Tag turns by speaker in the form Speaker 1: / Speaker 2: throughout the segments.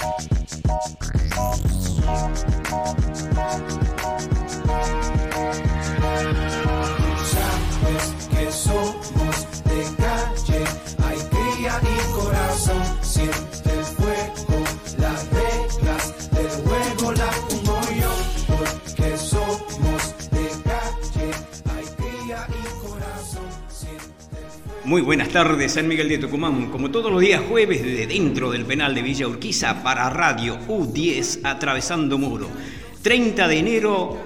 Speaker 1: Thank you. Muy buenas tardes, San Miguel de Tucumán. Como todos los días jueves, desde dentro del penal de Villa Urquiza para Radio U10 Atravesando Muro. 30 de enero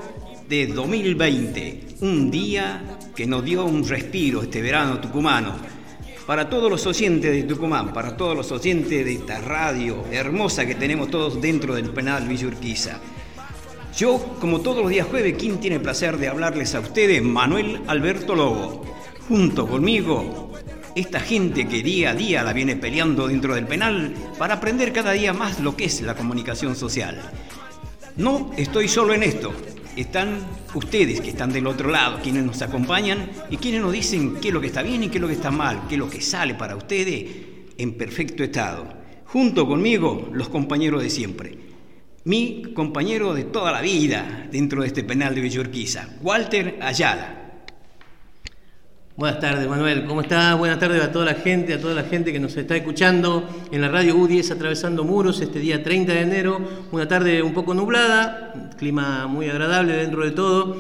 Speaker 1: de 2020. Un día que nos dio un respiro este verano tucumano. Para todos los oyentes de Tucumán, para todos los oyentes de esta radio hermosa que tenemos todos dentro del penal Villa Urquiza. Yo, como todos los días jueves, ¿quién tiene el placer de hablarles a ustedes? Manuel Alberto Lobo. Junto conmigo, esta gente que día a día la viene peleando dentro del penal para aprender cada día más lo que es la comunicación social. No estoy solo en esto, están ustedes que están del otro lado, quienes nos acompañan y quienes nos dicen qué es lo que está bien y qué es lo que está mal, qué es lo que sale para ustedes en perfecto estado. Junto conmigo, los compañeros de siempre. Mi compañero de toda la vida dentro de este penal de Villorquiza, Walter Ayala.
Speaker 2: Buenas tardes, Manuel. ¿Cómo estás? Buenas tardes a toda la gente, a toda la gente que nos está escuchando en la radio U10 Atravesando Muros este día 30 de enero. Una tarde un poco nublada, clima muy agradable dentro de todo.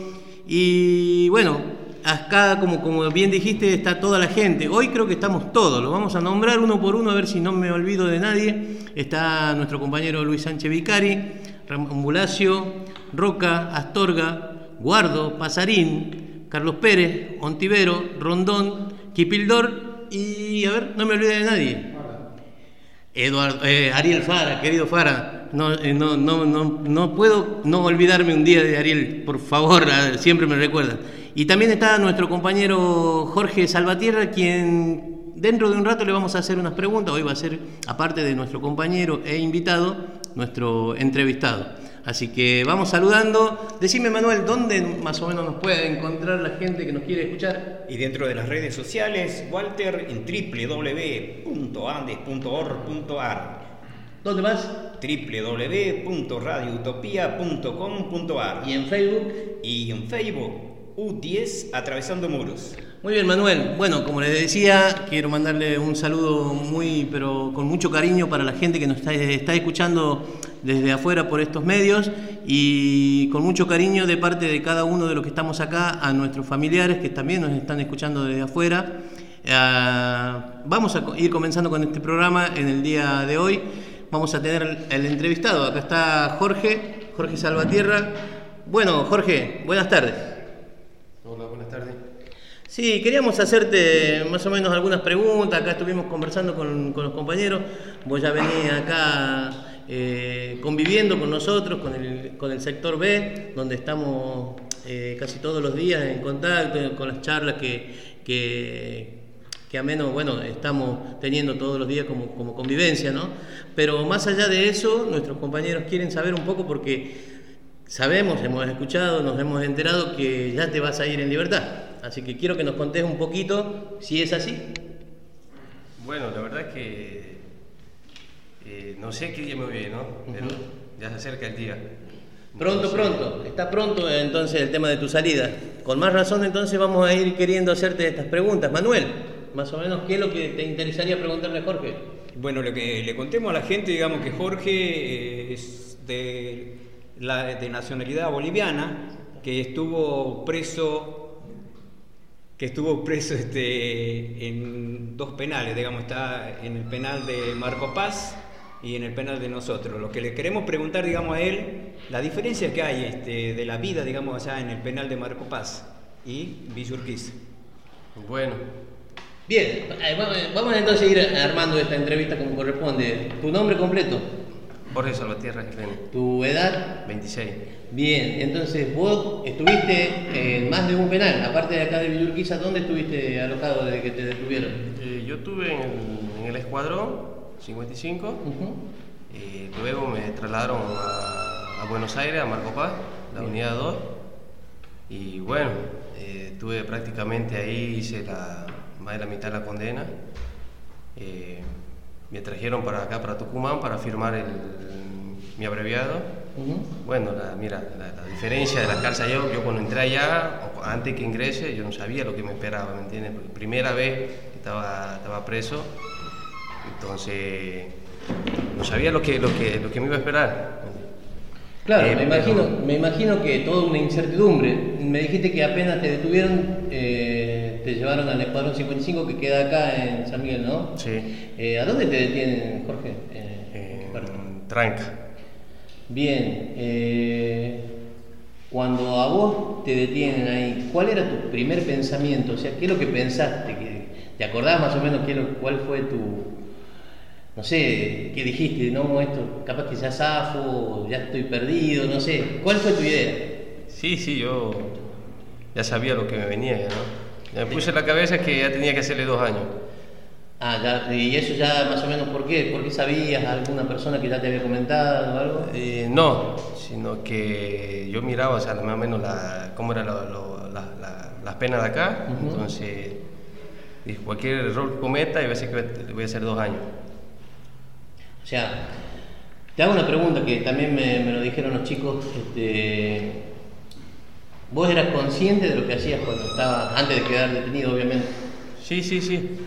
Speaker 2: Y bueno, acá, como, como bien dijiste, está toda la gente. Hoy creo que estamos todos, lo vamos a nombrar uno por uno a ver si no me olvido de nadie. Está nuestro compañero Luis Sánchez Vicari, Ramón Roca, Astorga, Guardo, Pasarín, Carlos Pérez, Ontivero, Rondón, Kipildor y, a ver, no me olvide de nadie. Eduardo, eh, Ariel Fara, querido Fara, eh, no, no, no, no, puedo no olvidarme un día de Ariel, por favor, siempre me recuerdan. Y también está nuestro compañero Jorge Salvatierra, quien dentro de un rato le vamos a hacer unas preguntas, hoy va a ser, aparte de nuestro compañero e invitado, nuestro entrevistado. Así que vamos saludando. Decime, Manuel, ¿dónde más o menos nos puede encontrar la gente que nos quiere escuchar?
Speaker 1: Y dentro de las redes sociales, Walter en www.andes.org.ar.
Speaker 2: ¿Dónde más?
Speaker 1: www.radioutopia.com.ar.
Speaker 2: ¿Y en Facebook?
Speaker 1: Y en Facebook, U10 Atravesando Muros.
Speaker 2: Muy bien, Manuel. Bueno, como les decía, quiero mandarle un saludo muy, pero con mucho cariño para la gente que nos está, escuchando desde afuera por estos medios y con mucho cariño de parte de cada uno de los que estamos acá a nuestros familiares que también nos están escuchando desde afuera. Ah, vamos a ir comenzando con este programa en el día de hoy. Vamos a tener el entrevistado. Acá está Jorge, Jorge Salvatierra. Bueno, Jorge, buenas tardes. Sí, queríamos hacerte más o menos algunas preguntas. Acá estuvimos conversando con, los compañeros. Vos ya venís acá eh, conviviendo con nosotros, con el, con el sector B, donde estamos eh, casi todos los días en contacto, con las charlas que, que, que a menos, bueno, estamos teniendo todos los días como, como convivencia, ¿no? Pero más allá de eso, nuestros compañeros quieren saber un poco porque sabemos, hemos escuchado, nos hemos enterado que ya te vas a ir en libertad. Así que quiero que nos contes un poquito si es así.
Speaker 3: Bueno, la verdad es que eh, no sé qué día me voy, ¿no? Pero ya se acerca el día.
Speaker 2: Pronto, pronto. Está pronto entonces el tema de tu salida. Con más razón entonces vamos a ir queriendo hacerte estas preguntas. Manuel, más o menos, ¿qué es lo que te interesaría preguntarle a Jorge?
Speaker 1: Bueno, lo que le contemos a la gente, digamos que Jorge eh, es de, la, de nacionalidad boliviana, que estuvo preso que estuvo preso este, en dos penales, digamos, está en el penal de Marco Paz y en el penal de nosotros. Lo que le queremos preguntar, digamos, a él, la diferencia que hay este, de la vida, digamos, allá en el penal de Marco Paz y Villurquiz.
Speaker 3: Bueno.
Speaker 2: Bien, vamos entonces a ir armando esta entrevista como corresponde. ¿Tu nombre completo?
Speaker 3: Jorge Salvatierra
Speaker 2: ¿Tu edad?
Speaker 3: 26.
Speaker 2: Bien, entonces vos estuviste en más de un penal, aparte de acá de Villurquiza, ¿dónde estuviste alojado desde que te detuvieron?
Speaker 3: Eh, yo estuve en el, escuadrón 55, y luego me trasladaron a, Buenos Aires, a Marco Paz, la unidad 2, y bueno, eh, estuve prácticamente ahí, hice la, más de la mitad de la condena. Eh, me trajeron para acá, para Tucumán, para firmar el, mi abreviado. Bueno, mira, la, diferencia de la cárcel, yo, yo cuando entré allá, antes que ingrese, yo no sabía lo que me esperaba, ¿me entiendes? primera vez que estaba, estaba preso, entonces no sabía lo que, lo que, lo que me iba a esperar.
Speaker 2: Claro, eh, me, imagino, me imagino que toda una incertidumbre. Me dijiste que apenas te detuvieron, eh, te llevaron al Escuadrón 55 que queda acá en San Miguel, ¿no?
Speaker 3: Sí.
Speaker 2: Eh, ¿A dónde te detienen, Jorge?
Speaker 3: en Tranca.
Speaker 2: Bien. cuando a vos te detienen ahí, ¿cuál era tu primer pensamiento? O sea, ¿qué es lo que pensaste? ¿Te acordás más o menos qué, cuál fue tu, no sé, ¿qué dijiste? No, esto capaz que ya zafo, ya estoy perdido, no sé. ¿Cuál fue tu idea?
Speaker 3: Sí, sí, yo ya sabía lo que me venía, ¿no? Me puse en la cabeza que ya tenía que hacerle dos años.
Speaker 2: Ah, ya, y eso ya más o menos, ¿por qué? ¿Por qué sabías alguna persona que ya te había comentado o algo?
Speaker 3: Eh, no, sino que yo miraba, o sea, más o menos la, cómo eran las penas de acá, entonces cualquier error que cometa, y a veces que voy a hacer dos años.
Speaker 2: O sea, te hago una pregunta que también me, lo dijeron los chicos. Este, ¿Vos eras consciente de lo que hacías cuando estaba, antes de quedar detenido, obviamente?
Speaker 3: Sí, sí, sí.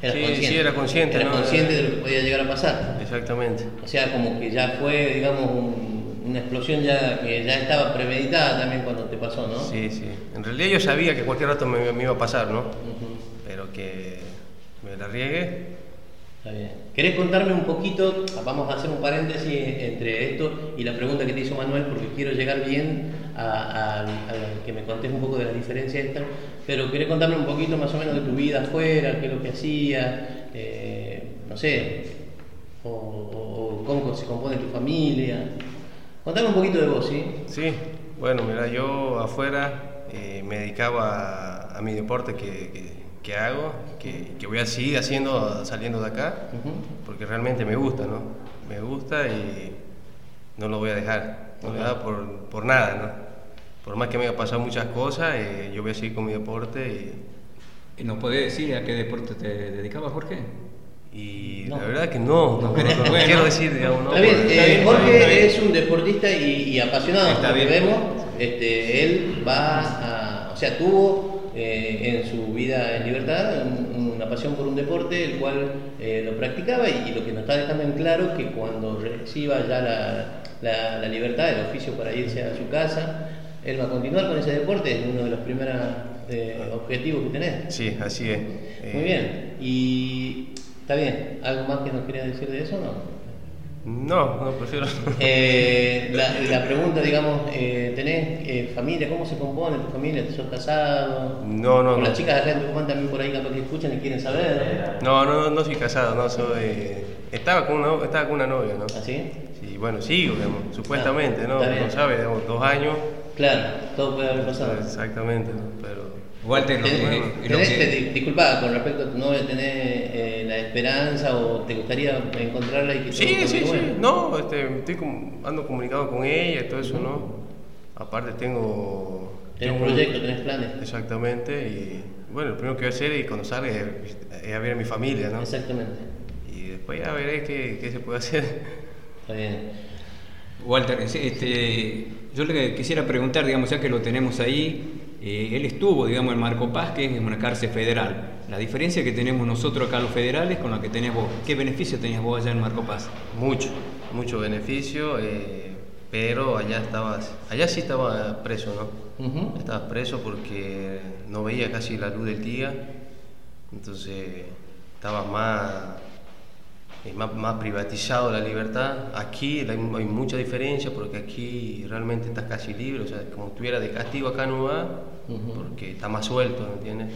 Speaker 2: ¿Eras sí,
Speaker 3: consciente? sí, era consciente.
Speaker 2: ¿Eras consciente de lo que podía llegar a pasar?
Speaker 3: Exactamente.
Speaker 2: O sea, como que ya fue, digamos, una explosión ya que ya estaba premeditada también cuando te pasó, ¿no?
Speaker 3: Sí, sí. En realidad yo sabía que cualquier rato me, iba a pasar, ¿no? Pero que me la riegue
Speaker 2: Está bien. ¿Querés contarme un poquito? Vamos a hacer un paréntesis entre esto y la pregunta que te hizo Manuel, porque quiero llegar bien a, que me contés un poco de la diferencia esta. Pero querés contarme un poquito más o menos de tu vida afuera, qué es lo que hacías, eh, no sé, o, cómo se compone tu familia. Contame un poquito de vos, ¿sí?
Speaker 3: Sí, bueno, mira, yo afuera eh, me dedicaba a, mi deporte que que hago, que, que, voy a seguir haciendo saliendo de acá, porque realmente me gusta, ¿no? Me gusta y no lo voy a dejar, no lo voy a por, por, nada, ¿no? Por más que me haya pasado muchas cosas, eh, yo voy a seguir con mi deporte
Speaker 1: y... ¿Y nos podés decir a qué deporte te dedicabas, Jorge?
Speaker 3: Y la verdad que no, no, quiero decir, digamos, no.
Speaker 2: Está bien, eh, Jorge es un deportista y, apasionado, está bien. vemos, este, él va a, o sea, tuvo eh, en su vida en libertad una pasión por un deporte, el cual eh, lo practicaba y, lo que nos está dejando en claro que cuando reciba ya la, la, libertad, el oficio para irse a su casa, él va a continuar con ese deporte, es uno de los primeros eh, objetivos que tenés.
Speaker 3: Sí, así es.
Speaker 2: Muy bien, y está bien, ¿algo más que nos querías decir de eso no?
Speaker 3: No, no prefiero.
Speaker 2: Eh, la, pregunta, digamos, eh, ¿tenés eh, familia? ¿Cómo se compone tu familia? ¿Te sos casado?
Speaker 3: No, no.
Speaker 2: Con las chicas de acá en Tucumán también por ahí capaz que escuchan y quieren saber.
Speaker 3: No, no, no soy casado, no soy. Estaba con una, estaba con una novia, ¿no?
Speaker 2: ¿Ah, sí?
Speaker 3: Sí, bueno, sigo, digamos, supuestamente, ¿no? No sabe, digamos, dos años.
Speaker 2: Claro, todo puede haber pasado.
Speaker 3: Exactamente, ¿no? Pero.
Speaker 2: Walter, tenés, disculpa, con respecto a tu novia, ¿tenés eh, esperanza o te gustaría encontrarla y que
Speaker 3: Sí, sí, sí, no, este, estoy ando comunicado con ella y todo eso, ¿no? Aparte tengo...
Speaker 2: Tenés un proyecto, tenés planes.
Speaker 3: Exactamente, y bueno, lo primero que voy a hacer y cuando salga es, a ver a mi familia, ¿no?
Speaker 2: Exactamente.
Speaker 3: Y después ya veré qué, qué se puede hacer.
Speaker 2: Está bien.
Speaker 1: Walter, este, yo le quisiera preguntar, digamos, ya que lo tenemos ahí, eh, él estuvo, digamos, en Marco Paz, que es una cárcel federal. La diferencia que tenemos nosotros acá los federales con la que tenés vos, ¿qué beneficio tenías vos allá en Marco Paz?
Speaker 3: Mucho, mucho beneficio, eh, pero allá estabas, allá sí estaba preso, ¿no? Estaba preso porque no veía casi la luz del día, entonces estaba más más, más, privatizado la libertad. Aquí hay, mucha diferencia porque aquí realmente estás casi libre, o sea, como estuviera de castigo acá no va, porque está más suelto, ¿me entiendes?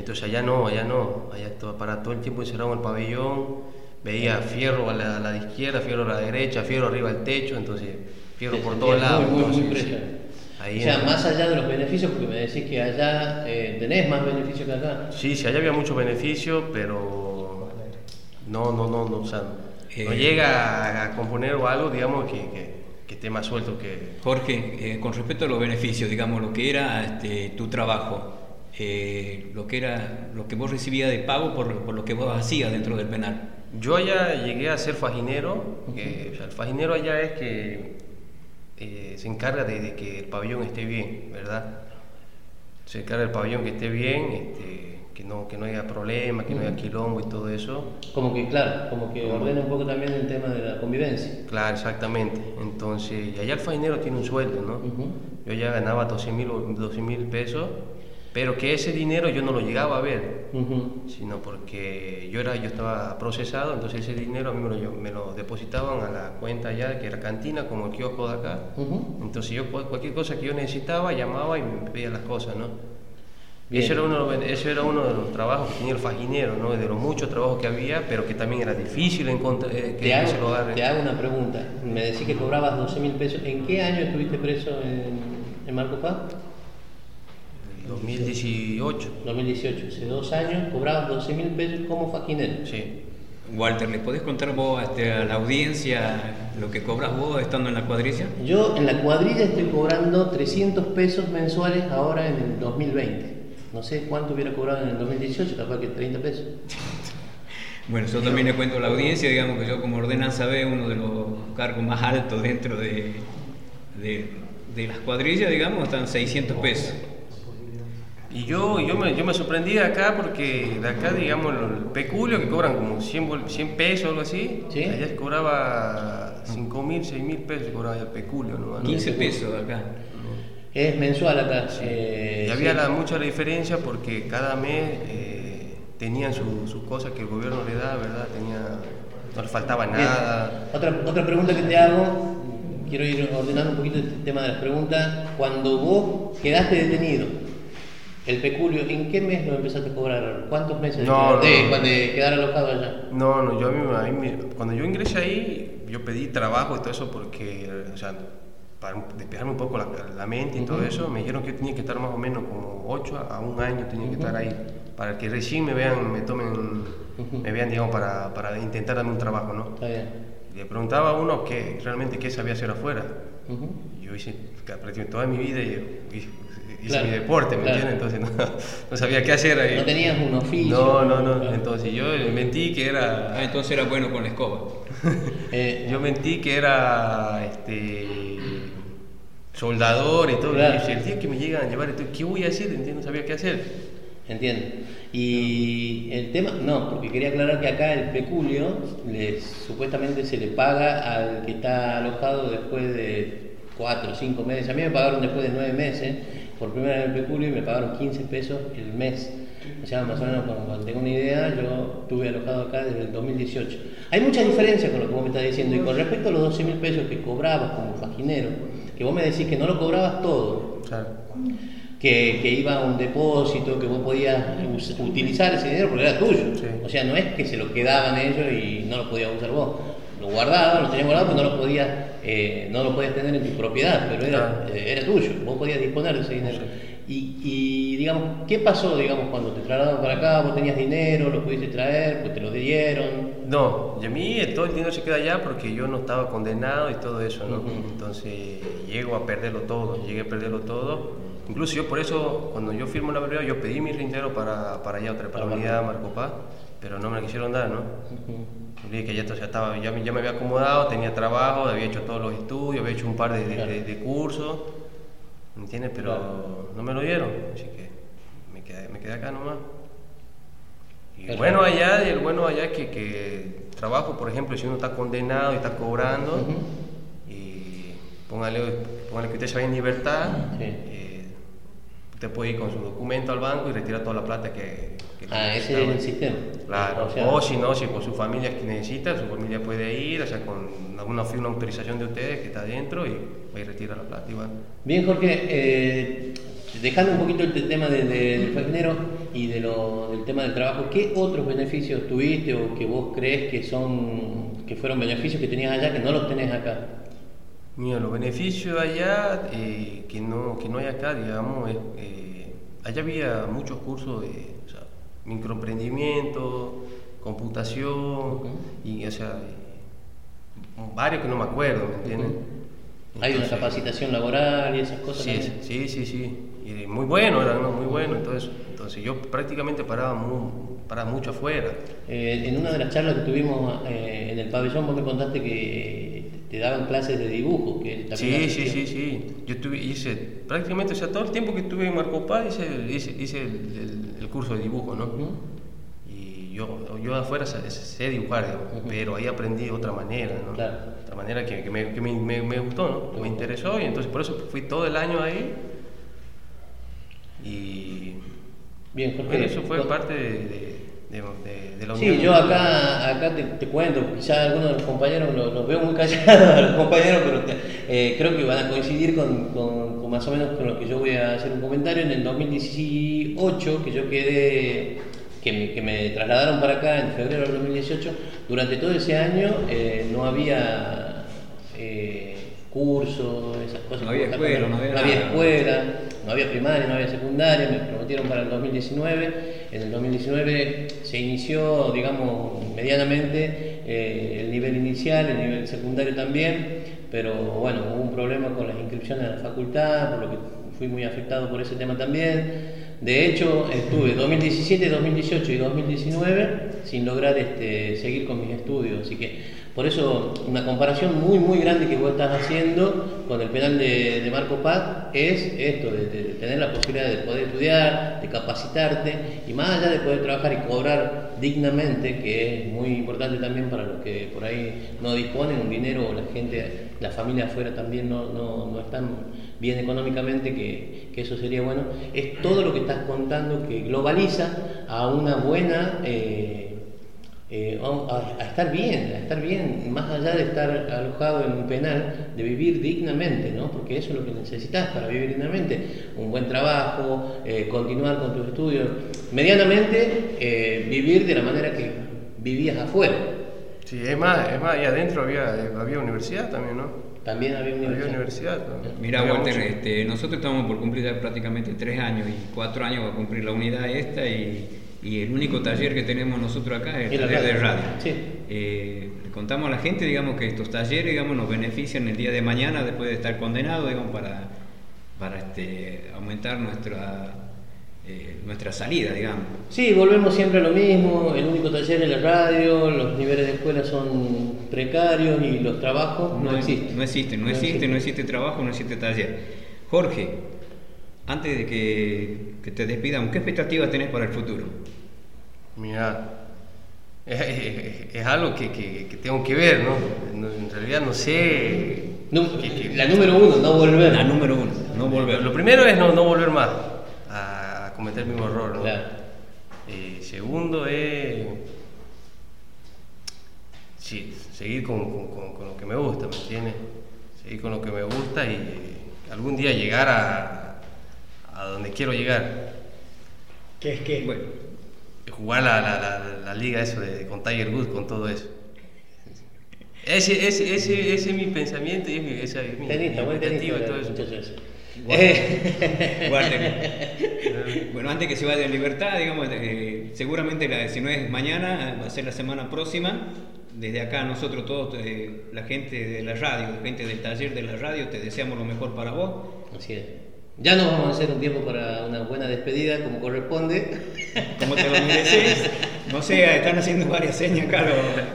Speaker 3: Entonces allá no, allá no, allá estaba para todo el tiempo encerrado en el pabellón, veía fierro a la, a la izquierda, fierro a la derecha, fierro arriba del techo, entonces fierro por todos lados.
Speaker 2: Ahí o sea, más allá de los beneficios, porque me decís que allá eh, tenés más beneficios que acá.
Speaker 3: Sí, sí, allá había muchos beneficios, pero no, no, no, no, o sea, no eh, llega a, componer o algo, digamos, que, que, esté más suelto que...
Speaker 1: Jorge, eh, con respecto a los beneficios, digamos, lo que era este, tu trabajo, eh, lo que era lo que vos recibías de pago por, por, lo que vos hacías dentro del penal.
Speaker 3: Yo allá llegué a ser faginero, que, o sea, el faginero allá es que eh, se encarga de, de que el pabellón esté bien, ¿verdad? Se encarga del pabellón que esté bien, este, que, no, que no haya problemas, que no haya quilombo y todo eso.
Speaker 2: Como que, claro, como que ordena un poco también el tema de la convivencia.
Speaker 3: Claro, exactamente. Entonces, y allá el faginero tiene un sueldo, ¿no? Yo ya ganaba 12 mil 12 mil pesos, pero que ese dinero yo no lo llegaba a ver,
Speaker 2: Ujú.
Speaker 3: sino porque yo, era, yo estaba procesado, entonces ese dinero a mí me lo, me lo depositaban a la cuenta allá, que era cantina, como el kiosco de acá.
Speaker 2: Ujú.
Speaker 3: Entonces yo cual- cualquier cosa que yo necesitaba llamaba y me pedía las cosas, ¿no? Y
Speaker 2: Bien.
Speaker 3: Eso era, uno, de los- eso era uno de los trabajos que tenía el faginero, ¿no? De los muchos trabajos que había, pero que también era difícil encontrar, eh, que,
Speaker 2: Te
Speaker 3: que se lo
Speaker 2: hago, te hago una pregunta. Me decís que cobrabas 12 mil pesos. ¿En qué año estuviste preso en, en Marco Paz?
Speaker 3: En 2018,
Speaker 2: 2018. Hace dos años cobrabas 12 mil pesos como faquinero.
Speaker 3: sí.
Speaker 1: Walter, ¿le podés contar vos este, a la audiencia lo que cobras vos estando en la cuadrilla?
Speaker 2: Yo en la cuadrilla estoy cobrando 300 pesos mensuales ahora en el 2020. No sé cuánto hubiera cobrado en el 2018, capaz que 30 pesos.
Speaker 1: Bueno, yo también le cuento a la audiencia, digamos que yo como ordenanza B, uno de los cargos más altos dentro de, de, de las cuadrillas, digamos, están 600 pesos.
Speaker 3: Y yo, yo, me, yo me sorprendí de acá porque de acá, digamos, el peculio que cobran como 100, bol- 100 pesos o algo así,
Speaker 2: Sí.
Speaker 3: allá cobraba 5 mil, 6 mil pesos, cobraba el peculio, ¿no?
Speaker 1: 15 pesos acá.
Speaker 2: Es mensual acá. eh,
Speaker 3: Y había
Speaker 2: sí.
Speaker 3: la- mucha diferencia porque cada mes eh, tenían su- sus cosas que el gobierno le da, ¿verdad? Tenía, no le faltaba
Speaker 2: Bien.
Speaker 3: nada.
Speaker 2: Otra, otra pregunta que te hago, quiero ir ordenando un poquito este tema de las preguntas. Cuando vos quedaste detenido, el peculio, ¿en qué mes lo empezaste a cobrar? ¿Cuántos meses de,
Speaker 3: No,
Speaker 2: de-
Speaker 3: no.
Speaker 2: de quedar alojado allá?
Speaker 3: No, no, yo a mí, cuando yo ingresé ahí, yo pedí trabajo y todo eso porque, o sea, para despejarme un poco la, la mente y todo eso, me dijeron que yo tenía que estar más o menos como 8 a un año, tenía que estar ahí, para que recién me vean, me tomen, me vean, digamos, para, para intentar darme un trabajo, ¿no?
Speaker 2: Está bien.
Speaker 3: Le preguntaba a uno que realmente qué sabía hacer afuera. Yo hice prácticamente toda mi vida y, y- hice
Speaker 2: Claro,
Speaker 3: mi deporte, ¿me
Speaker 2: claro.
Speaker 3: entiendes? Entonces no, no sabía qué hacer ahí.
Speaker 2: No tenías un oficio.
Speaker 3: No, no, no.
Speaker 2: Claro.
Speaker 3: Entonces yo mentí que era.
Speaker 1: Ah, entonces era bueno con la escoba.
Speaker 2: Eh,
Speaker 3: Yo mentí que era este soldador y todo.
Speaker 2: Claro.
Speaker 3: Y el día que me llegan a llevar, ¿qué voy a hacer? ¿Entiendes? No sabía qué hacer.
Speaker 2: Entiendo. Y el tema, no, porque quería aclarar que acá el peculio les, supuestamente se le paga al que está alojado después de cuatro o cinco meses. A mí me pagaron después de nueve meses por primera vez el peculio y me pagaron 15 pesos el mes. O sea, más o menos, cuando, tengo una idea, yo estuve alojado acá desde el 2018. Hay mucha diferencia con lo que vos me estás diciendo. Y con respecto a los 12 mil pesos que cobrabas como faquinero, que vos me decís que no lo cobrabas todo,
Speaker 3: O sea,
Speaker 2: que, que iba a un depósito, que vos podías utilizar ese dinero porque era tuyo.
Speaker 3: Sí.
Speaker 2: O sea, no es que se lo quedaban ellos y no lo podías usar vos. Lo guardaban, lo tenías guardado, pero no lo podías, eh, no lo podías tener en tu propiedad, pero era,
Speaker 3: Claro.
Speaker 2: eh, era tuyo, vos podías disponer de ese dinero. Y, y, digamos, ¿qué pasó, digamos, cuando te trasladaron para acá? ¿Vos tenías dinero, lo pudiste traer, pues te lo dieron?
Speaker 3: no, y a mí eh, todo el dinero se queda allá porque yo no estaba condenado y todo eso, ¿no?
Speaker 2: Ujú.
Speaker 3: Entonces llego a perderlo todo, llegué a perderlo todo. Incluso yo por eso, cuando yo firmo la breva, yo pedí mi reintegro para, para allá, otra, para la
Speaker 2: Para
Speaker 3: unidad Marco Paz, pero no me la quisieron dar, ¿no? Vi que ya, entonces estaba, ya, me- ya me había acomodado, tenía trabajo, había hecho todos los estudios, había hecho un par de, de-
Speaker 2: Claro.
Speaker 3: de- de cursos, ¿me entiendes? Pero
Speaker 2: Claro.
Speaker 3: no me lo dieron, así que me quedé, me quedé acá nomás. Y
Speaker 2: Perfecto.
Speaker 3: bueno allá, y el bueno allá es que, que trabajo, por ejemplo, si uno está condenado y está cobrando, y póngale, póngale que usted se vaya en libertad,
Speaker 2: Sí.
Speaker 3: Usted puede ir con su documento al banco y retirar toda la plata que... que
Speaker 2: Ah, ese es el sistema.
Speaker 3: Claro,
Speaker 2: O sea,
Speaker 3: o si no, si por su familia es que necesita, su familia puede ir, o sea, con alguna una autorización de ustedes que está adentro y va y retira la plata igual.
Speaker 2: Bien, Jorge, eh, dejando un poquito el te- tema de- de- del faxinero y de lo- del tema del trabajo, ¿qué otros beneficios tuviste o que vos crees que son que fueron beneficios que tenías allá que no los tenés acá?
Speaker 3: Mira, los beneficios allá eh, que, no, que no hay acá, digamos, es, eh, allá había muchos cursos de o sea, microemprendimiento, computación, y o sea, varios que no me acuerdo, ¿me entiendes?
Speaker 2: Hay una capacitación laboral y esas cosas.
Speaker 3: Sí,
Speaker 2: también?
Speaker 3: sí, sí, sí. Y muy bueno, era ¿no? muy bueno, entonces, entonces yo prácticamente paraba muy, paras mucho afuera.
Speaker 2: Eh, en una de las charlas que tuvimos eh, en el pabellón, vos me contaste que te daban clases de dibujo. Que
Speaker 3: sí, sí, sí, sí. Yo tuve, hice prácticamente, o sea, todo el tiempo que estuve en Marco Paz hice, hice, el, curso de dibujo, ¿no? Y yo, yo afuera sé, dibujar, pero ahí aprendí de otra manera, ¿no? Claro. Otra manera que, que, me, que me, me, gustó, ¿no? me interesó y entonces por eso fui todo el año ahí. Y.
Speaker 2: Bien, Jorge.
Speaker 3: Bueno, eso fue parte de de, la
Speaker 2: Sí, yo acá, acá te, cuento, quizá algunos de los compañeros los, veo muy callados, los compañeros, pero eh, creo que van a coincidir con, con, más o menos con lo que yo voy a hacer un comentario. En el 2018, que yo quedé, que me, que me trasladaron para acá en febrero del 2018, durante todo ese año eh, no había cursos, esas cosas.
Speaker 1: No había escuela, no había,
Speaker 2: no había escuela no había primaria, no había secundaria, me prometieron para el 2019. En el 2019 se inició, digamos, medianamente eh, el nivel inicial, el nivel secundario también, pero bueno, hubo un problema con las inscripciones a la facultad, por lo que fui muy afectado por ese tema también. De hecho, estuve 2017, 2018 y 2019 sin lograr este, seguir con mis estudios, así que por eso, una comparación muy, muy grande que vos estás haciendo con el penal de, Marco Paz es esto, de, tener la posibilidad de poder estudiar, de capacitarte y más allá de poder trabajar y cobrar dignamente, que es muy importante también para los que por ahí no disponen un dinero o la gente, la familia afuera también no, no, están bien económicamente, que, eso sería bueno, es todo lo que estás contando que globaliza a una buena... Eh, eh, a, estar bien, a estar bien, más allá de estar alojado en un penal, de vivir dignamente, ¿no? porque eso es lo que necesitas para vivir dignamente, un buen trabajo, eh, continuar con tus estudios, medianamente eh, vivir de la manera que vivías afuera.
Speaker 3: Sí, es más, es más, ahí adentro había, había universidad también, ¿no?
Speaker 2: También había universidad.
Speaker 1: Mira, Walter, este, nosotros estamos por cumplir prácticamente tres años y cuatro años va a cumplir la unidad esta y y el único taller que tenemos nosotros acá es el taller de radio. Eh, le contamos a la gente, digamos, que estos talleres, digamos, nos benefician el día de mañana después de estar condenados, digamos, para, para este, aumentar nuestra, eh, nuestra salida, digamos.
Speaker 2: Sí, volvemos siempre a lo mismo, el único taller es la radio, los niveles de escuela son precarios y los trabajos no, existen.
Speaker 1: No existen, no, existe, no existe trabajo, no existe taller. Jorge, antes de que, te despidan, ¿qué expectativas tenés para el futuro?
Speaker 3: Mira, es, algo que, tengo que ver, ¿no? En realidad no sé.
Speaker 2: la número uno, no volver.
Speaker 1: La número uno, no volver.
Speaker 3: Lo primero es no, volver más a cometer el mismo error, ¿no? Eh, segundo es. Sí, seguir con, lo que me gusta, ¿me entiendes? Seguir con lo que me gusta y algún día llegar a, a donde quiero llegar.
Speaker 2: ¿Qué es qué?
Speaker 3: Bueno, jugar la, la, la, liga eso de, con Tiger Woods, con todo eso. Ese, ese, ese, ese es mi pensamiento y es mi, esa es mi,
Speaker 2: tenista, mi
Speaker 3: expectativa y todo eso.
Speaker 1: bueno, antes que se vaya en libertad, digamos, eh, seguramente la, si no es mañana, va a ser la semana próxima. Desde acá nosotros todos, eh, la gente de la radio, la gente del taller de la radio, te deseamos lo mejor para vos.
Speaker 2: Así es. Ya nos vamos a hacer un tiempo para una buena despedida, como corresponde.
Speaker 1: Como te lo mereces. No sé, están haciendo varias señas acá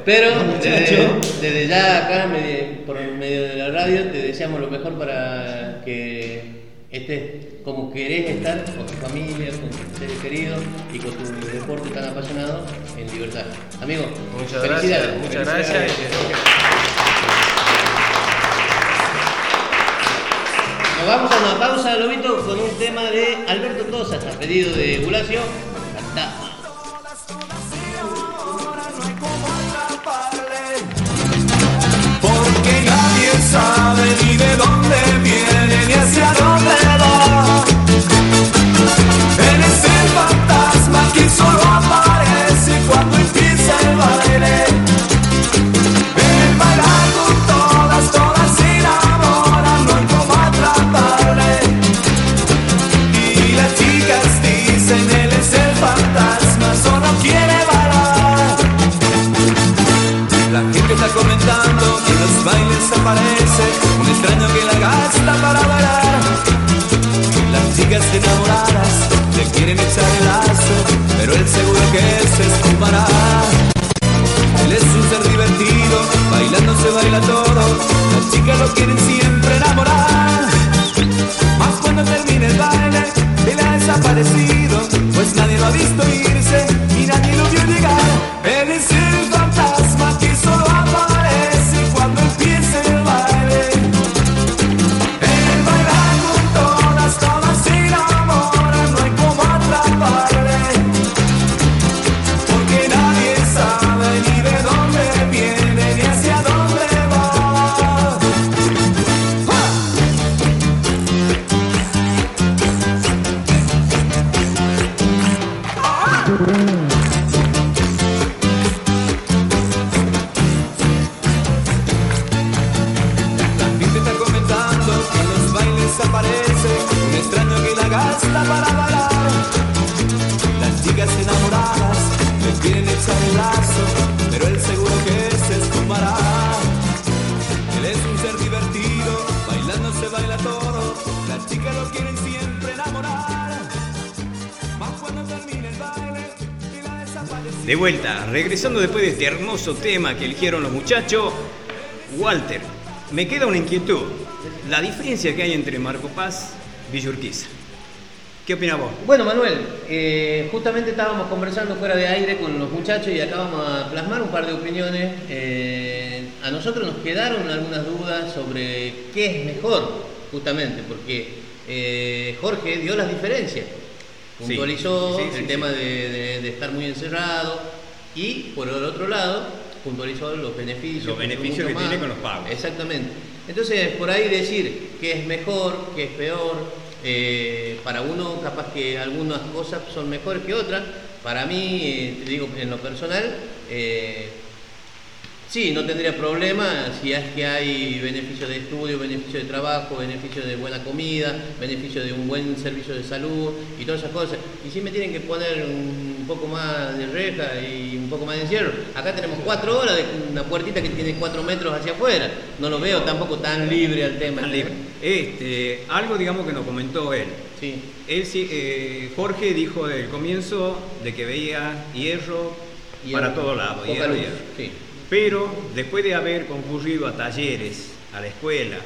Speaker 2: Pero desde, ya acá, por medio de la radio, te deseamos lo mejor para que estés como querés estar con tu familia, con tus seres queridos y con tu deporte tan apasionado en libertad. Amigos,
Speaker 3: muchas gracias. Muchas gracias.
Speaker 2: Vamos a una pausa, Lobito, con un tema de Alberto Tosas, a pedido de Bulacio,
Speaker 4: Porque nadie sabe ni de dónde viene Él es un ser divertido, bailando se baila todo. Las chicas lo quieren siempre enamorar. Más cuando termine el baile, él ha desaparecido, pues nadie lo ha visto. Y
Speaker 1: regresando después de este hermoso tema que eligieron los muchachos, Walter, me queda una inquietud. La diferencia que hay entre Marco Paz y Villa Urquiza. ¿Qué opinas vos?
Speaker 2: Bueno, Manuel, eh, justamente estábamos conversando fuera de aire con los muchachos y acá vamos a plasmar un par de opiniones. Eh, a nosotros nos quedaron algunas dudas sobre qué es mejor, justamente, porque eh, Jorge dio las diferencias. Puntualizó
Speaker 1: Sí, sí, sí,
Speaker 2: el tema de, de- de estar muy encerrado y, por el otro lado, puntualizó los beneficios.
Speaker 1: Los beneficios que tiene con los pagos.
Speaker 2: Exactamente. Entonces, por ahí decir que es mejor, que es peor, eh, para uno capaz que algunas cosas son mejores que otras. Para mí, eh, te digo, en lo personal, eh, sí, no tendría problema si es que hay beneficio de estudio, beneficio de trabajo, beneficio de buena comida, beneficio de un buen servicio de salud y todas esas cosas. Y si me tienen que poner un poco más de reja y un poco más de encierro, acá tenemos cuatro horas de una puertita que tiene cuatro metros hacia afuera. No lo veo tampoco tan libre al tema.
Speaker 1: Tan libre. Este, algo, digamos, que nos comentó él.
Speaker 2: Sí.
Speaker 1: Él eh, Jorge dijo del comienzo de que veía hierro para todos lados.
Speaker 2: poca
Speaker 1: hierro,
Speaker 2: luz,
Speaker 1: hierro.
Speaker 2: sí.
Speaker 1: Pero después de haber concurrido a talleres, a la escuela,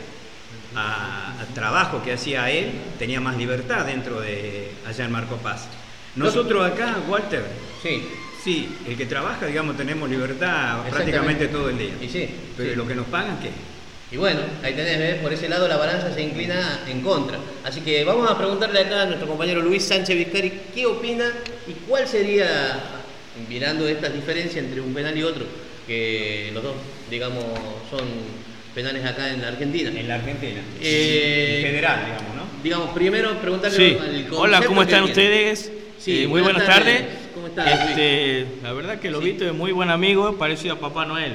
Speaker 1: a, a trabajo que hacía él, tenía más libertad dentro de allá en Marco Paz. Nosotros acá, Walter,
Speaker 2: Sí.
Speaker 1: sí, el que trabaja, digamos, tenemos libertad prácticamente todo el día.
Speaker 2: Y sí,
Speaker 1: Pero
Speaker 2: sí.
Speaker 1: lo que nos pagan, ¿qué?
Speaker 2: Y bueno, ahí tenés, ¿ves? por ese lado la balanza se inclina en contra. Así que vamos a preguntarle acá a nuestro compañero Luis Sánchez Vizcari qué opina y cuál sería, mirando estas diferencias entre un penal y otro, que los dos, digamos, son penales acá en la Argentina.
Speaker 1: En la Argentina.
Speaker 2: Eh,
Speaker 1: Federal, digamos, ¿no?
Speaker 2: Digamos, primero preguntarle
Speaker 5: Sí.
Speaker 2: al
Speaker 5: Hola, ¿cómo están ustedes?
Speaker 2: Sí,
Speaker 5: Eh, muy
Speaker 2: buenas
Speaker 5: buenas
Speaker 2: tardes.
Speaker 5: tardes.
Speaker 2: ¿Cómo estás,
Speaker 5: Este, la verdad que lo
Speaker 2: Sí.
Speaker 5: visto es muy buen amigo, parecido a Papá Noel.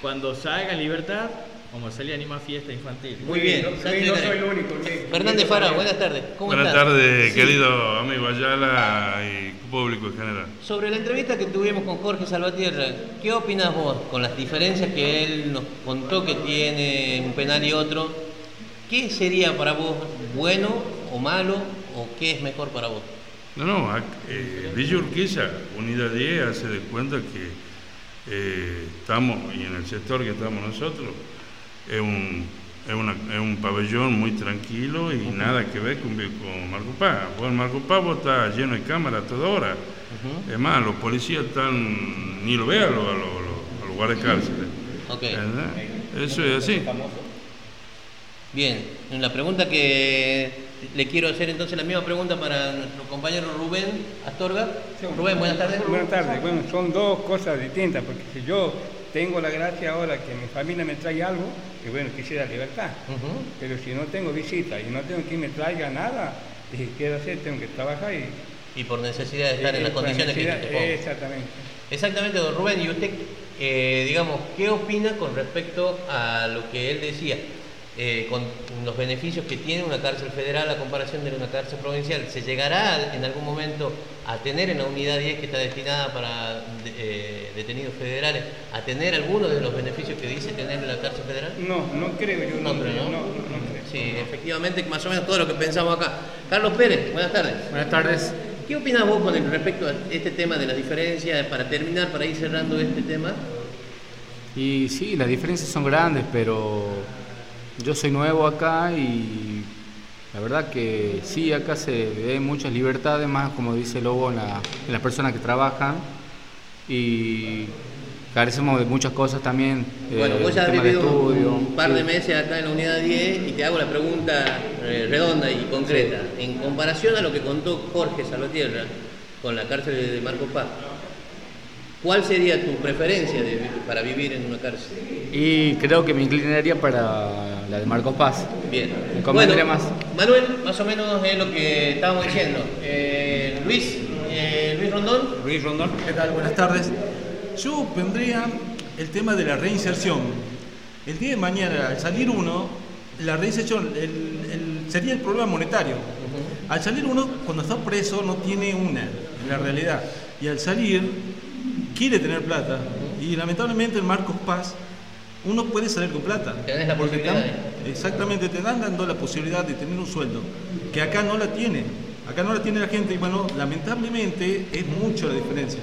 Speaker 5: Cuando salga en libertad, como salía anima fiesta infantil.
Speaker 2: Muy bien.
Speaker 1: No
Speaker 2: Vizcari.
Speaker 1: soy el único.
Speaker 2: Fernández Fara, buenas tardes. ¿Cómo
Speaker 6: Buenas tardes,
Speaker 2: Sí.
Speaker 6: querido amigo Ayala y público en general.
Speaker 2: Sobre la entrevista que tuvimos con Jorge Salvatierra, ¿qué opinas vos con las diferencias que él nos contó que tiene un penal y otro? ¿Qué sería para vos bueno o malo o qué es mejor para vos?
Speaker 6: No, no, eh, Villa Urquiza, Unidad 10, hace de cuenta que eh, estamos, y en el sector que estamos nosotros, es un, es una- es un pabellón muy tranquilo y nada que ver con, con Marco Paz. Bueno, Marco Paz vos está lleno de cámaras toda hora. Es más, los policías están, ni lo vean a los, a los, a los- a los guardias cárceles.
Speaker 2: Ok,
Speaker 6: ¿Verdad? Eso es así.
Speaker 2: bien. La pregunta que le quiero hacer entonces, la misma pregunta para nuestro compañero Rubén Astorga. Rubén, buenas tardes.
Speaker 7: Buenas tardes. Bueno, son dos cosas distintas, porque si yo tengo la gracia ahora que mi familia me trae algo, y bueno, quisiera libertad. Pero si no tengo visita y no tengo quien me traiga nada, dije, ¿qué hacer? Tengo que trabajar y...
Speaker 2: Y por necesidad de estar en las condiciones que te.
Speaker 7: Exactamente.
Speaker 2: Exactamente, don Rubén. ¿Y usted, eh, digamos, qué opina con respecto a lo que él decía? Eh, con los beneficios que tiene una cárcel federal a comparación de una cárcel provincial. ¿Se llegará en algún momento a tener en la unidad 10 que está destinada para de- eh, detenidos federales, a tener algunos de los beneficios que dice tener la cárcel federal?
Speaker 7: No, no creo yo.
Speaker 2: No creo, ¿no?
Speaker 7: no, no creo.
Speaker 2: Sí, efectivamente, más o menos todo lo que pensamos acá. Carlos Pérez, buenas tardes.
Speaker 5: Buenas tardes.
Speaker 2: ¿Qué opinas vos con el respecto a este tema de las diferencias, para terminar, para ir cerrando este tema?
Speaker 8: Y sí, las diferencias son grandes, pero yo soy nuevo acá y la verdad que sí, acá se ve muchas libertades, más como dice Lobo, en, la- en las personas que trabajan y carecemos de muchas cosas también.
Speaker 2: Bueno,
Speaker 8: eh,
Speaker 2: vos ya has vivido un-
Speaker 8: estudio.
Speaker 2: un par de
Speaker 8: Sí.
Speaker 2: meses acá en la unidad 10 y te hago la pregunta eh, redonda y concreta. En comparación a lo que contó Jorge Salvatierra con la cárcel de Marcos Paz, ¿cuál sería tu preferencia de- para vivir en una cárcel?
Speaker 8: Y creo que me inclinaría para la de Marcos Paz.
Speaker 2: Bien. Bueno,
Speaker 8: más.
Speaker 2: Manuel, más o menos es lo que estábamos diciendo. Eh, Luis, eh, Luis Rondón.
Speaker 1: Luis Rondón.
Speaker 9: ¿Qué tal? Buenas tardes. Yo pondría el tema de la reinserción. El día de mañana, al salir uno, la reinserción el- el- sería el problema monetario. Al salir uno, cuando está preso, no tiene una, en la realidad. Y al salir, quiere tener plata. Y lamentablemente en Marcos Paz, uno puede salir con plata.
Speaker 2: Tenés la
Speaker 9: Porque
Speaker 2: posibilidad
Speaker 9: exactamente, te dan dando la posibilidad de tener un sueldo, que acá no la tiene. Acá no la tiene la gente y bueno, lamentablemente es mucho la diferencia.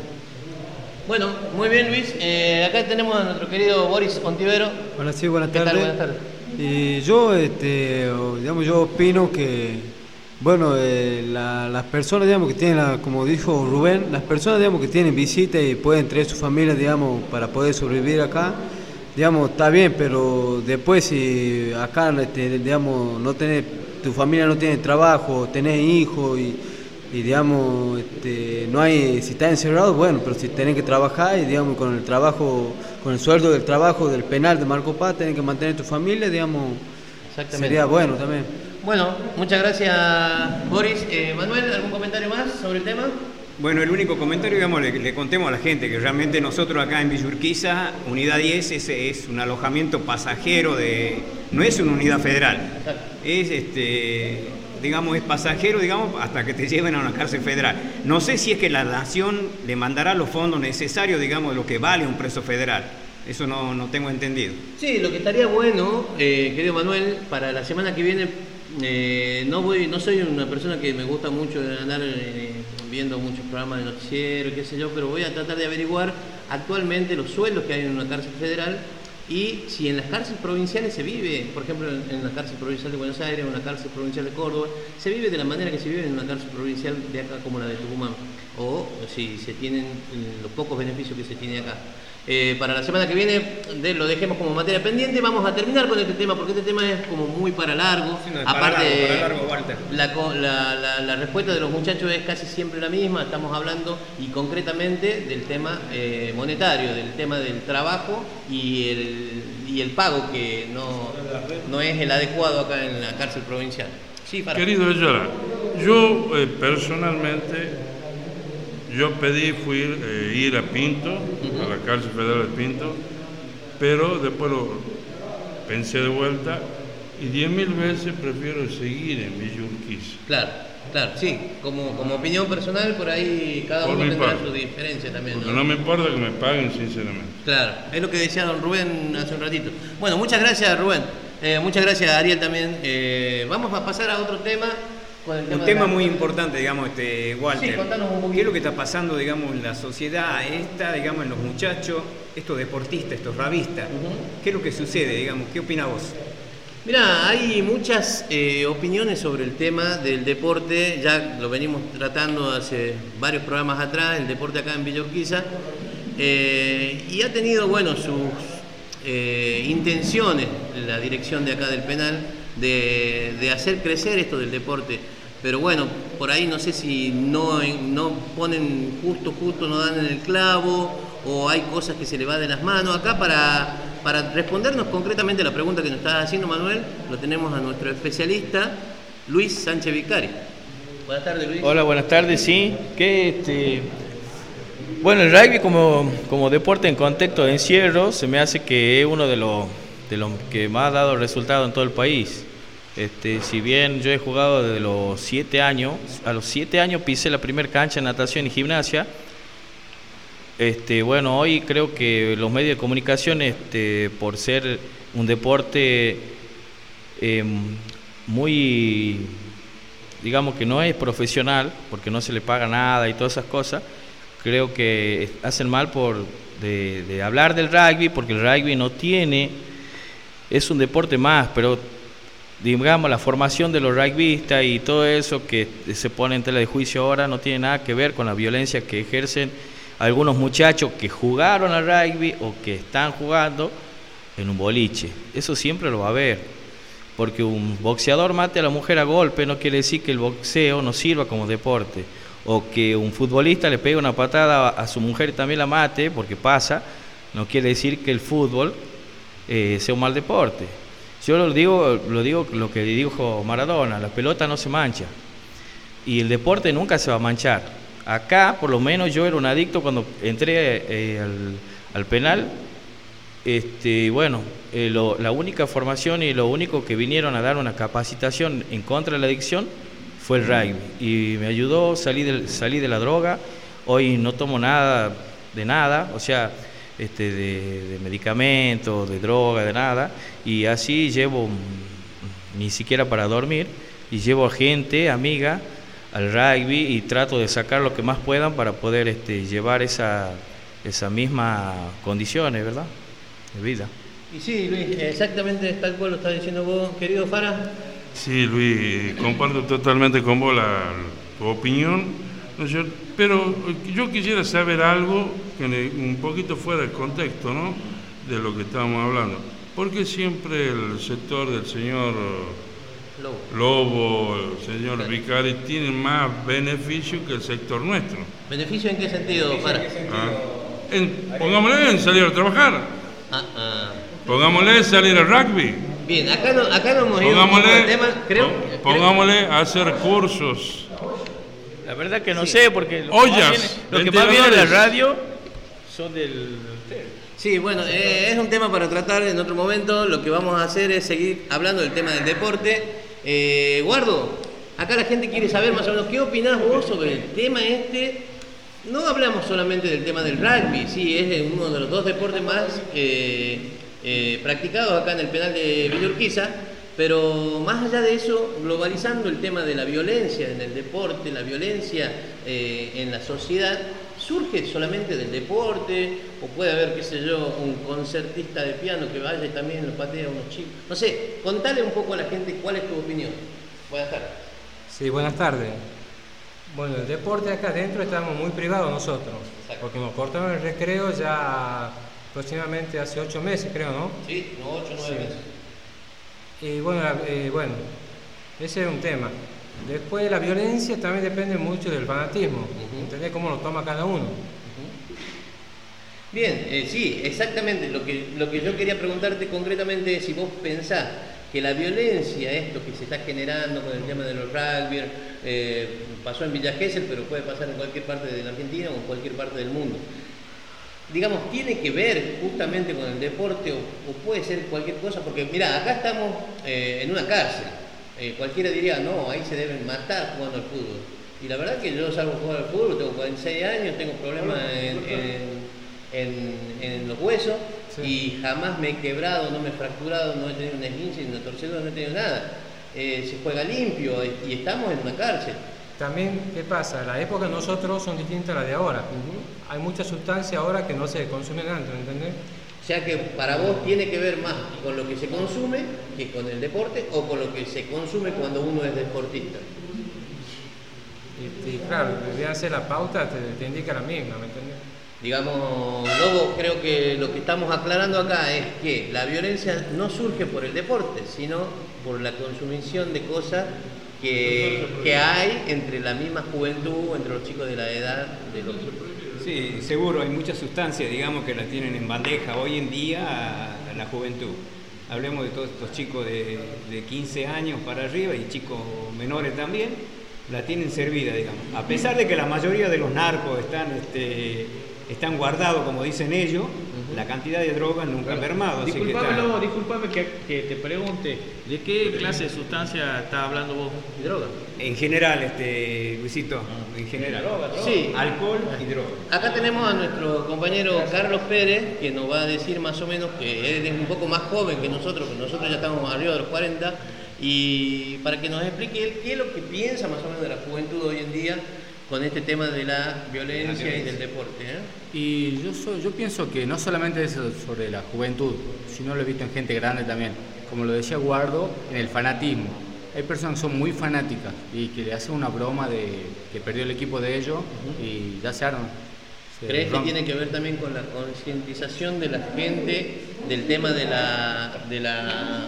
Speaker 2: Bueno, muy bien Luis. Eh, acá tenemos a nuestro querido Boris Ontivero.
Speaker 10: Hola, sí, buenas tardes.
Speaker 2: Buenas tardes.
Speaker 10: Y yo, este, digamos, yo opino que, bueno, eh, la- las personas, digamos, que tienen, la- como dijo Rubén, las personas, digamos, que tienen visita y pueden traer su familia, digamos, para poder sobrevivir acá, digamos, está bien, pero después si acá, este, digamos, no tenés, tu familia no tiene trabajo, tenés hijos y, y, digamos, este, no hay, si estás encerrado, bueno, pero si tenés que trabajar y, digamos, con el trabajo, con el sueldo del trabajo del penal de Marco Paz, tenés que mantener tu familia, digamos,
Speaker 2: Exactamente.
Speaker 10: sería bueno también.
Speaker 2: Bueno, muchas gracias Boris. Eh, Manuel, ¿algún comentario más sobre el tema?
Speaker 1: Bueno, el único comentario, digamos, le, le contemos a la gente que realmente nosotros acá en Villurquiza, Unidad 10, es, es un alojamiento pasajero de. no es una unidad federal. Es este. digamos, es pasajero, digamos, hasta que te lleven a una cárcel federal. No sé si es que la nación le mandará los fondos necesarios, digamos, de lo que vale un preso federal. Eso no, no tengo entendido.
Speaker 2: Sí, lo que estaría bueno, eh, querido Manuel, para la semana que viene, eh, no voy, no soy una persona que me gusta mucho andar eh, viendo muchos programas de noticiero, qué sé yo, pero voy a tratar de averiguar actualmente los sueldos que hay en una cárcel federal y si en las cárceles provinciales se vive, por ejemplo, en, la cárcel provincial de Buenos Aires, en una cárcel provincial de Córdoba, se vive de la manera que se vive en una cárcel provincial de acá como la de Tucumán, o si se tienen los pocos beneficios que se tiene acá. Eh, para la semana que viene de- lo dejemos como materia pendiente. Vamos a terminar con este tema porque este tema es como muy para largo.
Speaker 1: Sí, no, es para
Speaker 2: Aparte,
Speaker 1: largo, para largo, Walter.
Speaker 2: la, co- la- la- la respuesta de los muchachos es casi siempre la misma. Estamos hablando y concretamente del tema eh, monetario, del tema del trabajo y el, y el pago que no, no es el adecuado acá en la cárcel provincial. Sí, para.
Speaker 6: Querido Ayala, yo eh, personalmente, yo pedí fui, eh, ir a Pinto, a la cárcel federal de Pinto, pero después lo pensé de vuelta y diez mil veces prefiero seguir en Villa Urquiza.
Speaker 2: Claro, claro, sí. Como, como opinión personal, por ahí cada
Speaker 6: Por
Speaker 2: uno tendrá
Speaker 6: parte.
Speaker 2: su diferencia también.
Speaker 6: Porque no me importa que me paguen sinceramente.
Speaker 2: Claro, es lo que decía don Rubén hace un ratito. Bueno, muchas gracias Rubén. Eh, muchas gracias Ariel también. Eh, vamos a pasar a otro tema. Con el
Speaker 1: Un tema
Speaker 2: la-
Speaker 1: muy importante, digamos, este, Walter.
Speaker 2: Sí, contanos un poquito.
Speaker 1: ¿Qué es lo que está pasando, digamos, en la sociedad esta, digamos, en los muchachos, estos deportistas, estos rabistas? ¿Qué es lo que sucede, digamos? ¿Qué opina vos?
Speaker 2: Mira, hay muchas eh, opiniones sobre el tema del deporte, ya lo venimos tratando hace varios programas atrás, el deporte acá en Villa Urquiza, eh, y ha tenido, bueno, sus eh, intenciones la dirección de acá del penal de, hacer crecer esto del deporte. Pero bueno, por ahí no sé si no, no ponen justo, justo, no dan en el clavo, o hay cosas que se le va de las manos. Acá para, para respondernos concretamente a la pregunta que nos estás haciendo, Manuel, lo tenemos a nuestro especialista, Luis Sánchez Vicari. Buenas tardes, Luis.
Speaker 5: Hola, buenas tardes, sí. Que este. Bueno, el rugby como, como deporte en contexto de encierro se me hace que es uno de los, de los que más ha dado resultado en todo el país. Este, si bien yo he jugado desde los 7 años, a los 7 años pisé la primera cancha en natación y gimnasia. Este, bueno, hoy creo que los medios de comunicación, este, por ser un deporte eh, muy, digamos que no es profesional, porque no se le paga nada y todas esas cosas, creo que hacen mal por de hablar del rugby, porque el rugby no tiene, es un deporte más, pero digamos, la formación de los rugbyistas y todo eso que se pone en tela de juicio ahora no tiene nada que ver con la violencia que ejercen algunos muchachos que jugaron al rugby o que están jugando en un boliche. Eso siempre lo va a haber. Porque un boxeador mate a la mujer a golpe no quiere decir que el boxeo no sirva como deporte. O que un futbolista le pegue una patada a su mujer y también la mate, porque pasa, no quiere decir que el fútbol eh, sea un mal deporte. Yo lo digo, lo digo lo que dijo Maradona, la pelota no se mancha. Y el deporte nunca se va a manchar. Acá, por lo menos, yo era un adicto cuando entré eh, al, al penal este, bueno, eh, la única formación y lo único que vinieron a dar una capacitación en contra de la adicción fue el rugby. Y me ayudó, salí, del, salí de la droga. Hoy no tomo nada de nada, o sea, este, de, de medicamentos, de droga, de nada. Y así llevo, mm, ni siquiera para dormir, y llevo a gente, amiga, al rugby y trato de sacar lo que más puedan para poder este, llevar esa, esa misma condiciones, ¿verdad? De vida.
Speaker 2: Y sí, Luis, exactamente tal cual lo está diciendo vos, querido Fara.
Speaker 6: Sí, Luis, comparto totalmente con vos la, tu opinión, ¿no es cierto? pero yo quisiera saber algo que un poquito fuera del contexto, ¿no? De lo que estábamos hablando. ¿Por qué siempre el sector del señor
Speaker 2: Lobo.
Speaker 6: Lobo, el señor Vicari, tiene más beneficio que el sector nuestro?
Speaker 2: ¿Beneficio en qué sentido, Fara?
Speaker 6: ¿ah? En- pongámosle en salir a trabajar,
Speaker 2: Ah, ah.
Speaker 6: pongámosle en salir al rugby.
Speaker 2: Bien, acá no, acá no hemos ido
Speaker 6: Pongámosle,
Speaker 2: al tema, creo.
Speaker 6: pon- pongámosle a hacer cursos.
Speaker 5: La verdad que no sé, porque lo
Speaker 6: Ollas,
Speaker 5: que más viene, lo que más viene de la radio son del...
Speaker 2: Sí, bueno, eh, es un tema para tratar en otro momento. Lo que vamos a hacer es seguir hablando del tema del deporte. Eh, Guardo, acá la gente quiere saber más o menos qué opinás vos sobre el tema este. No hablamos solamente del tema del rugby, sí, es uno de los dos deportes más eh, eh, practicados acá en el penal de Villa Urquiza, pero más allá de eso, globalizando el tema de la violencia en el deporte, la violencia eh, en la sociedad, surge solamente del deporte, o puede haber, qué sé yo, un concertista de piano que vaya y también lo patea a unos chicos. No sé, contale un poco a la gente cuál es tu opinión. Buenas tardes.
Speaker 11: Sí, buenas tardes. Bueno, el deporte acá adentro estamos muy privados nosotros, porque nos cortaron el recreo ya aproximadamente hace ocho meses, creo, ¿no?
Speaker 2: Sí, no, ocho, nueve
Speaker 11: Sí.
Speaker 2: meses.
Speaker 11: Y bueno, eh, bueno, ese es un tema. Después la violencia también depende mucho del fanatismo, ¿entendés cómo lo toma cada uno?
Speaker 2: Bien, eh, sí, exactamente. Lo que, lo que yo quería preguntarte concretamente es si vos pensás que la violencia, esto que se está generando con el tema de los rugby, eh, pasó en Villa Gesell, pero puede pasar en cualquier parte de la Argentina o en cualquier parte del mundo. Digamos, tiene que ver justamente con el deporte o, o puede ser cualquier cosa, porque mira, acá estamos eh, en una cárcel. Eh, cualquiera diría, no, ahí se deben matar jugando al fútbol. Y la verdad que yo salgo a jugar al fútbol, tengo 46 años, tengo problemas en, en- en- en los huesos y jamás me he quebrado, no me he fracturado, no he tenido un esguince, ni una torcedura, no he tenido nada. Eh, se juega limpio y estamos en una cárcel.
Speaker 11: También, ¿qué pasa? La época de nosotros son distintas a la de ahora. Hay muchas sustancias ahora que no se consumen antes, ¿me entendés?
Speaker 2: O sea que para vos tiene que ver más con lo que se consume que con el deporte o con lo que se consume cuando uno es deportista.
Speaker 11: Y, y claro, debería ser la pauta, te, te indica la misma, ¿me entendés?
Speaker 2: Digamos, Lobo, creo que lo que estamos aclarando acá es que la violencia no surge por el deporte, sino por la consumición de cosas que, que hay entre la misma juventud, entre los chicos de la edad de los
Speaker 1: Sí, seguro, hay muchas sustancias, digamos, que las tienen en bandeja hoy en día a, la juventud. Hablemos de todos estos chicos de, de 15 años para arriba y chicos menores también, la tienen servida, digamos. A pesar de que la mayoría de los narcos están, este, están guardados, como dicen ellos, la cantidad de drogas nunca ha mermado. que
Speaker 5: Disculpame, que, que te pregunte, ¿de qué clase de sustancia estás hablando vos?
Speaker 2: Droga.
Speaker 1: En general, este, Luisito, en general.
Speaker 2: Sí.
Speaker 1: Alcohol y droga.
Speaker 2: Acá tenemos a nuestro compañero Carlos Pérez, que nos va a decir más o menos que él es un poco más joven que nosotros, que nosotros ya estamos arriba de los 40, y para que nos explique él qué es lo que piensa más o menos de la juventud hoy en día con este tema de la violencia y del deporte. ¿eh?
Speaker 8: Y yo, soy- yo pienso que no solamente es sobre la juventud, sino lo he visto en gente grande también. Como lo decía Guardo, en el fanatismo. Hay personas que son muy fanáticas y que le hacen una broma de que perdió el equipo de ellos y ya se arman. Se
Speaker 2: ¿Crees que tiene que ver también con la concientización de la gente del tema de la, de la,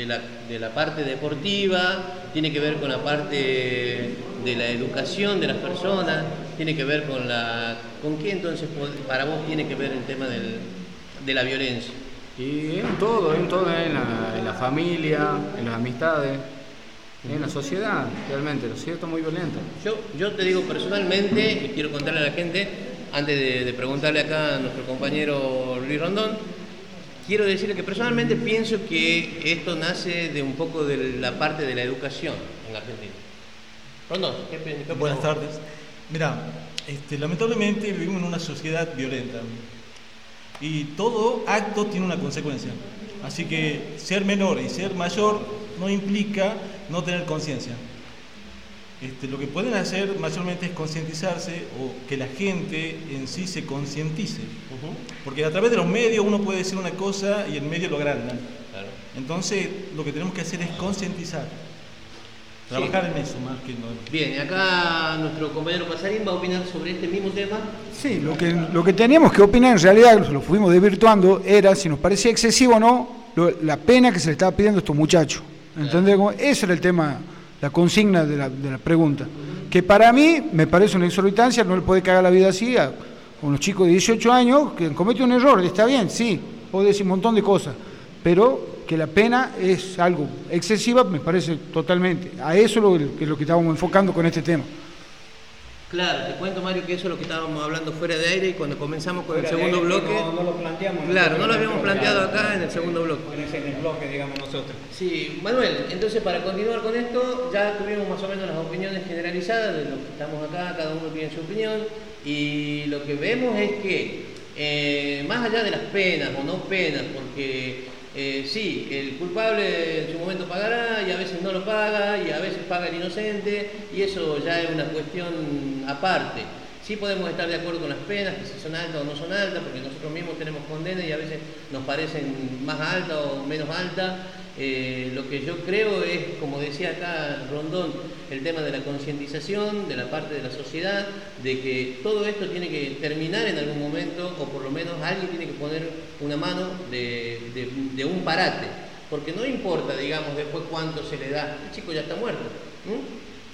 Speaker 2: de la, de la parte deportiva? ¿Tiene que ver con la parte de la educación de las personas? ¿Tiene que ver con la... ¿Con qué entonces para vos tiene que ver el tema del, de la violencia?
Speaker 8: Y en todo, en todo, en la, en la familia, en las amistades, en la sociedad, realmente, la sociedad está muy violenta.
Speaker 2: Yo, yo te digo personalmente, y quiero contarle a la gente, antes de, de preguntarle acá a nuestro compañero Luis Rondón, quiero decirle que personalmente pienso que esto nace de un poco de la parte de la educación en Argentina. Rondón, ¿qué, qué
Speaker 9: Buenas tardes. Mira, este, lamentablemente vivimos en una sociedad violenta y todo acto tiene una consecuencia. Así que ser menor y ser mayor no implica no tener conciencia. Este, lo que pueden hacer mayormente es concientizarse o que la gente en sí se concientice. Porque a través de los medios uno puede decir una cosa y el medio lo agranda.
Speaker 2: Claro.
Speaker 9: Entonces lo que tenemos que hacer es concientizar. Trabajar en eso más que en lo demás.
Speaker 2: Bien, y acá nuestro compañero Pasarín va a opinar sobre este mismo tema.
Speaker 12: Sí, lo que, lo que teníamos que opinar en realidad, lo fuimos desvirtuando, era si nos parecía excesivo o no lo- la pena que se le estaba pidiendo a estos muchachos. ¿Entendés? Ese era el tema, la consigna de la, de la pregunta. Que para mí me parece una exorbitancia, no le puede cagar la vida así a unos chicos de 18 años que cometen un error. Está bien, sí, puedo decir un montón de cosas, pero que la pena es algo excesiva, me parece totalmente. A eso lo, que es lo que estábamos enfocando con este tema.
Speaker 2: Claro, te cuento Mario que eso es lo que estábamos hablando fuera de aire y cuando comenzamos con
Speaker 7: Fuera
Speaker 2: el segundo
Speaker 7: aire,
Speaker 2: bloque...
Speaker 7: no- no lo planteamos
Speaker 2: Claro, no lo habíamos planteado acá en el segundo bloque.
Speaker 7: en el bloque, digamos nosotros.
Speaker 2: Sí, Manuel, entonces para continuar con esto, ya tuvimos más o menos las opiniones generalizadas de los que estamos acá, cada uno tiene su opinión, y lo que vemos es que, eh, más allá de las penas o no penas, porque eh, sí, el culpable en su momento pagará y a veces no lo paga y a veces paga el inocente, y eso ya es una cuestión aparte. Sí podemos estar de acuerdo con las penas, que si son altas o no son altas, porque nosotros mismos tenemos condenas y a veces nos parecen más altas o menos altas. Eh, lo que yo creo es, como decía acá Rondón, el tema de la concientización de la parte de la sociedad, de que todo esto tiene que terminar en algún momento, o por lo menos alguien tiene que poner una mano de, de- un parate, porque no importa, digamos, después cuánto se le da, el chico ya está muerto.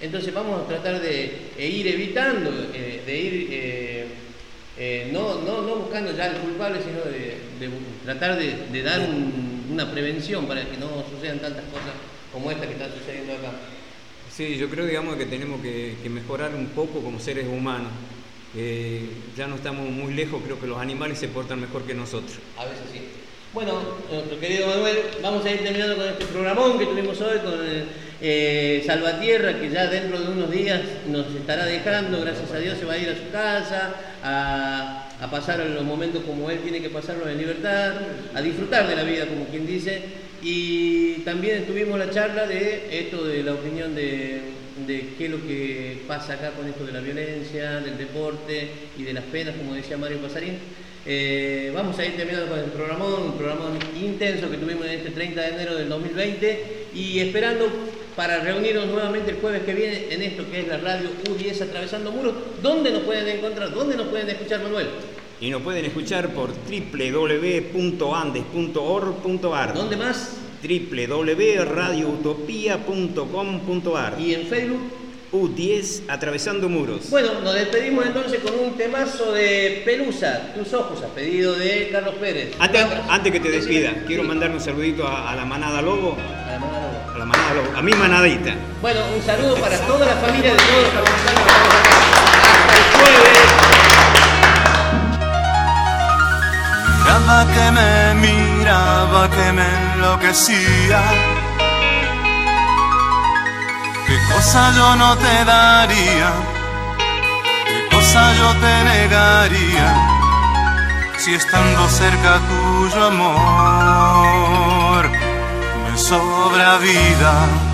Speaker 2: Entonces vamos a tratar de e ir evitando, eh, de ir eh, eh, no, no, no buscando ya el culpable, sino de, tratar de, de dar un- una prevención para que no sucedan tantas cosas como esta que está sucediendo acá.
Speaker 1: Sí, yo creo, digamos, que tenemos que, que mejorar un poco como seres humanos. Ya no estamos muy lejos, creo que los animales se portan mejor que nosotros.
Speaker 2: A veces sí. Bueno, nuestro querido Manuel, vamos a ir terminando con este programón que tuvimos hoy con eh, Salvatierra, que ya dentro de unos días nos estará dejando, gracias a Dios se va a ir a su casa, a, pasar los momentos como él tiene que pasarlos en libertad, a disfrutar de la vida, como quien dice. Y también tuvimos la charla de esto de la opinión de, de qué es lo que pasa acá con esto de la violencia, del deporte y de las penas, como decía Mario Pasarín. Eh, vamos a ir terminando con el programón, un programón intenso que tuvimos en este 30 de enero del 2020 y esperando para reunirnos nuevamente el jueves que viene en esto que es la radio U10 Atravesando Muros. ¿Dónde nos pueden encontrar? ¿Dónde nos pueden escuchar, Manuel?
Speaker 1: Y nos pueden escuchar por www.andes.org.ar.
Speaker 2: ¿Dónde más?
Speaker 1: www.radioutopía.com.ar.
Speaker 2: ¿Y en Facebook?
Speaker 1: U10 Atravesando Muros.
Speaker 2: Bueno, nos despedimos entonces con un temazo de Pelusa, Tus Ojos, a pedido de Carlos Pérez.
Speaker 1: Antes, antes que te despida, quiero mandarle un saludito a, a la manada Lobo.
Speaker 2: A la manada Lobo.
Speaker 1: A la manada Lobo, a mi manadita.
Speaker 2: Bueno, un saludo para toda la familia de todos los carbonesanos que estamos acá. Hasta el jueves.
Speaker 4: Miraba que me miraba, que me enloquecía. ¿Qué cosa yo no te daría? ¿Qué cosa yo te negaría? Si estando cerca tuyo amor me sobra vida.